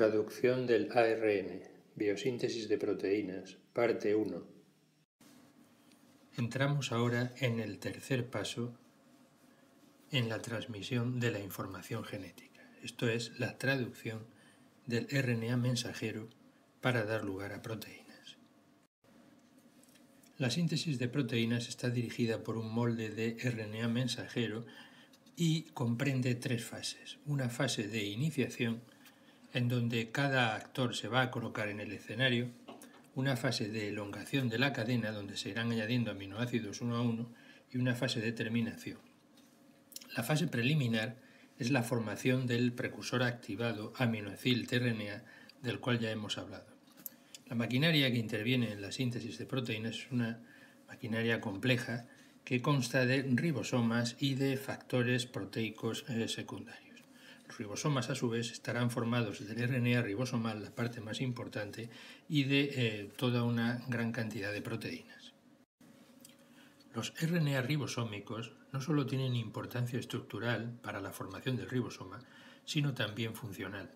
Traducción del ARN, biosíntesis de proteínas, parte 1. Entramos ahora en el tercer paso en la transmisión de la información genética, esto es la traducción del RNA mensajero para dar lugar a proteínas. La síntesis de proteínas está dirigida por un molde de RNA mensajero y comprende tres fases. Una fase de iniciación, en donde cada actor se va a colocar en el escenario, una fase de elongación de la cadena, donde se irán añadiendo aminoácidos uno a uno, y una fase de terminación. La fase preliminar es la formación del precursor activado aminoacil-tRNA del cual ya hemos hablado. La maquinaria que interviene en la síntesis de proteínas es una maquinaria compleja que consta de ribosomas y de factores proteicos eh, secundarios. Los ribosomas, a su vez, estarán formados del RNA ribosomal, la parte más importante, y de eh, toda una gran cantidad de proteínas. Los RNA ribosómicos no solo tienen importancia estructural para la formación del ribosoma, sino también funcional.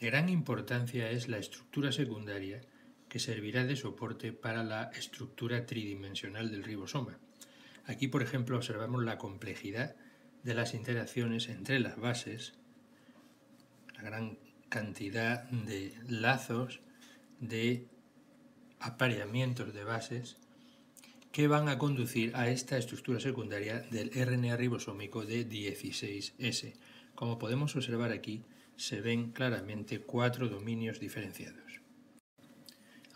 De gran importancia es la estructura secundaria que servirá de soporte para la estructura tridimensional del ribosoma. Aquí, por ejemplo, observamos la complejidad de las interacciones entre las bases, gran cantidad de lazos, de apareamientos de bases que van a conducir a esta estructura secundaria del RNA ribosómico de 16S. Como podemos observar aquí, se ven claramente cuatro dominios diferenciados.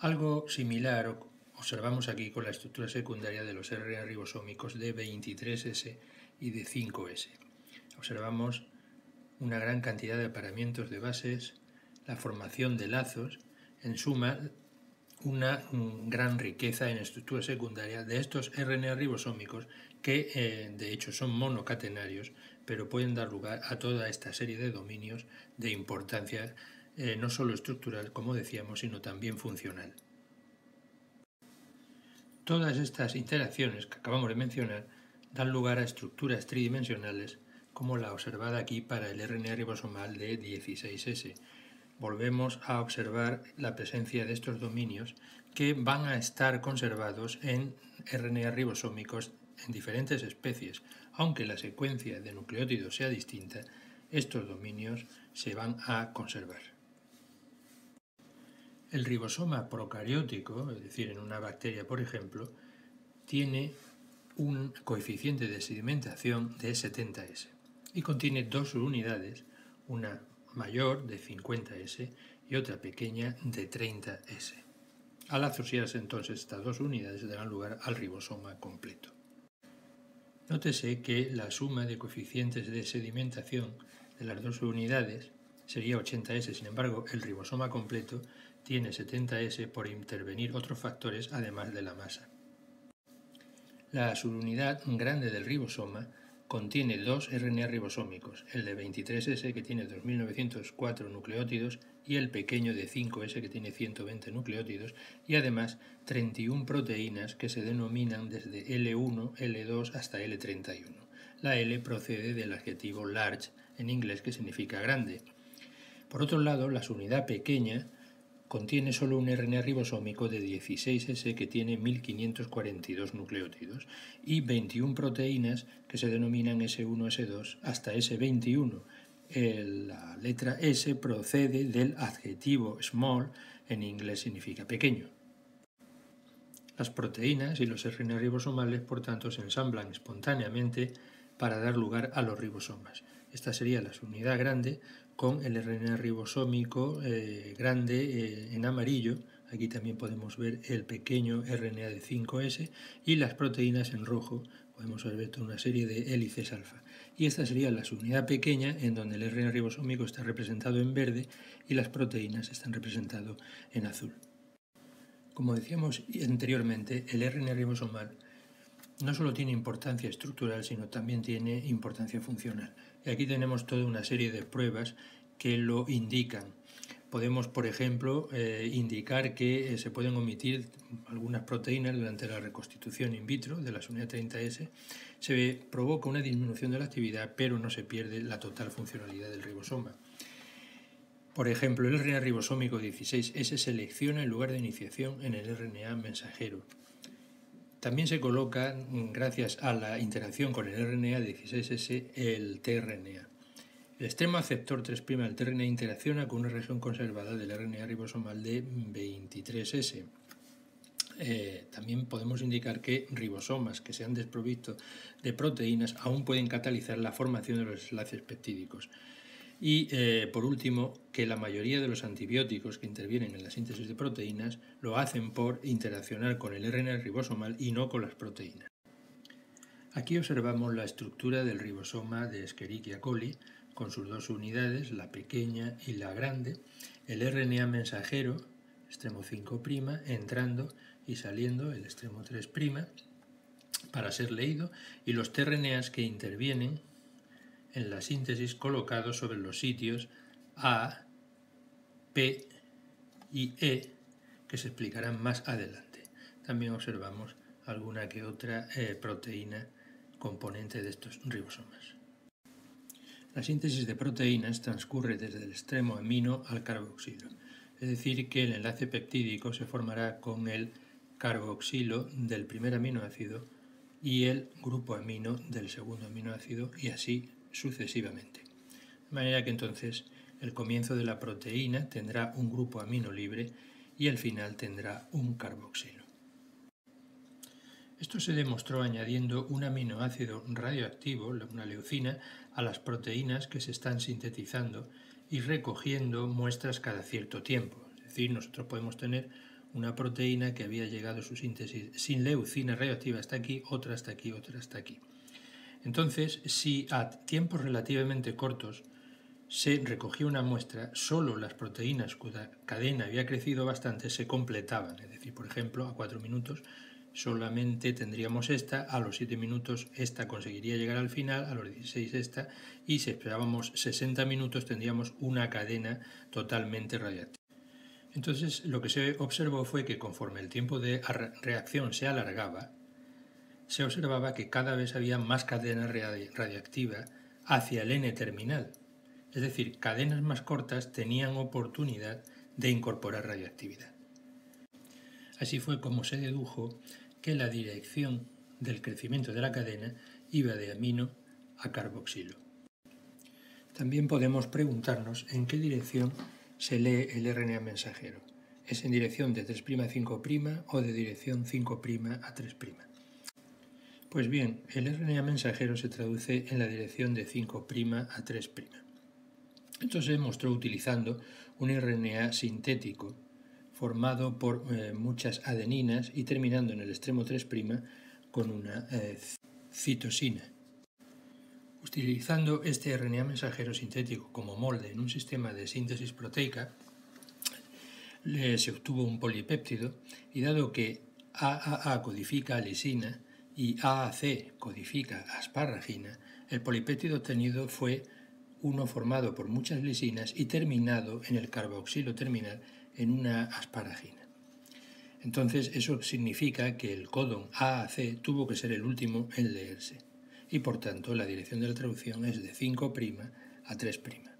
Algo similar observamos aquí con la estructura secundaria de los RNA ribosómicos de 23S y de 5S. Observamos una gran cantidad de aparamientos de bases, la formación de lazos, en suma, una gran riqueza en estructura secundaria de estos RNA ribosómicos que eh, de hecho son monocatenarios, pero pueden dar lugar a toda esta serie de dominios de importancia eh, no solo estructural, como decíamos, sino también funcional. Todas estas interacciones que acabamos de mencionar dan lugar a estructuras tridimensionales como la observada aquí para el RNA ribosomal de 16S, volvemos a observar la presencia de estos dominios que van a estar conservados en RNA ribosómicos en diferentes especies. Aunque la secuencia de nucleótidos sea distinta, estos dominios se van a conservar. El ribosoma procariótico, es decir, en una bacteria por ejemplo, tiene un coeficiente de sedimentación de 70S y contiene dos unidades, una mayor de 50S y otra pequeña de 30S. Al asociarse entonces estas dos unidades darán lugar al ribosoma completo. Nótese que la suma de coeficientes de sedimentación de las dos unidades sería 80S, sin embargo el ribosoma completo tiene 70S por intervenir otros factores además de la masa. La subunidad grande del ribosoma contiene dos RNA ribosómicos, el de 23S que tiene 2904 nucleótidos y el pequeño de 5S que tiene 120 nucleótidos y además 31 proteínas que se denominan desde L1, L2 hasta L31. La L procede del adjetivo large en inglés que significa grande. Por otro lado, la unidad pequeña contiene solo un RNA ribosómico de 16S que tiene 1542 nucleótidos y 21 proteínas que se denominan S1, S2 hasta S21. la letra S procede del adjetivo small, en inglés significa pequeño. Las proteínas y los RNA ribosomales, por tanto, se ensamblan espontáneamente para dar lugar a los ribosomas. Esta sería la unidad grande con el RNA ribosómico eh, grande eh, en amarillo. Aquí también podemos ver el pequeño RNA de 5S y las proteínas en rojo. Podemos ver toda una serie de hélices alfa. Y esta sería la subunidad pequeña en donde el RNA ribosómico está representado en verde y las proteínas están representadas en azul. Como decíamos anteriormente, el RNA ribosomal no solo tiene importancia estructural, sino también tiene importancia funcional. Y aquí tenemos toda una serie de pruebas que lo indican. Podemos, por ejemplo, eh, indicar que eh, se pueden omitir algunas proteínas durante la reconstitución in vitro de la unidad 30S. Se provoca una disminución de la actividad, pero no se pierde la total funcionalidad del ribosoma. Por ejemplo, el RNA ribosómico 16S selecciona el lugar de iniciación en el RNA mensajero. También se coloca, gracias a la interacción con el RNA 16S, el tRNA. El extremo aceptor 3' del tRNA interacciona con una región conservada del RNA ribosomal de 23S. Eh, también podemos indicar que ribosomas que se han desprovisto de proteínas aún pueden catalizar la formación de los enlaces peptídicos. Y eh, por último, que la mayoría de los antibióticos que intervienen en la síntesis de proteínas lo hacen por interaccionar con el RNA ribosomal y no con las proteínas. Aquí observamos la estructura del ribosoma de Escherichia coli con sus dos unidades, la pequeña y la grande, el RNA mensajero, extremo 5', entrando y saliendo el extremo 3' para ser leído y los tRNAs que intervienen en la síntesis colocados sobre los sitios A, P y E que se explicarán más adelante. También observamos alguna que otra eh, proteína componente de estos ribosomas. La síntesis de proteínas transcurre desde el extremo amino al carboxilo, es decir, que el enlace peptídico se formará con el carboxilo del primer aminoácido y el grupo amino del segundo aminoácido y así sucesivamente. De manera que entonces el comienzo de la proteína tendrá un grupo amino libre y el final tendrá un carboxilo. Esto se demostró añadiendo un aminoácido radioactivo, una leucina, a las proteínas que se están sintetizando y recogiendo muestras cada cierto tiempo. Es decir, nosotros podemos tener una proteína que había llegado a su síntesis sin leucina radioactiva hasta aquí, otra hasta aquí, otra hasta aquí. Entonces, si a tiempos relativamente cortos se recogía una muestra, solo las proteínas cuya cadena había crecido bastante se completaban. Es decir, por ejemplo, a 4 minutos solamente tendríamos esta, a los 7 minutos esta conseguiría llegar al final, a los 16 esta, y si esperábamos 60 minutos tendríamos una cadena totalmente radiactiva. Entonces lo que se observó fue que conforme el tiempo de reacción se alargaba, se observaba que cada vez había más cadena radiactiva hacia el N terminal. Es decir, cadenas más cortas tenían oportunidad de incorporar radioactividad. Así fue como se dedujo que la dirección del crecimiento de la cadena iba de amino a carboxilo. También podemos preguntarnos en qué dirección se lee el RNA mensajero. ¿Es en dirección de 3' a 5' o de dirección 5' a 3'? Pues bien, el RNA mensajero se traduce en la dirección de 5' a 3'. Esto se demostró utilizando un RNA sintético formado por eh, muchas adeninas y terminando en el extremo 3' con una eh, citosina. Utilizando este RNA mensajero sintético como molde en un sistema de síntesis proteica, se obtuvo un polipéptido y dado que AAA codifica lisina y AAC codifica asparagina, el polipéptido obtenido fue uno formado por muchas lisinas y terminado en el carboxilo terminal en una asparagina. Entonces eso significa que el codón AAC tuvo que ser el último en leerse y por tanto la dirección de la traducción es de 5' a 3'.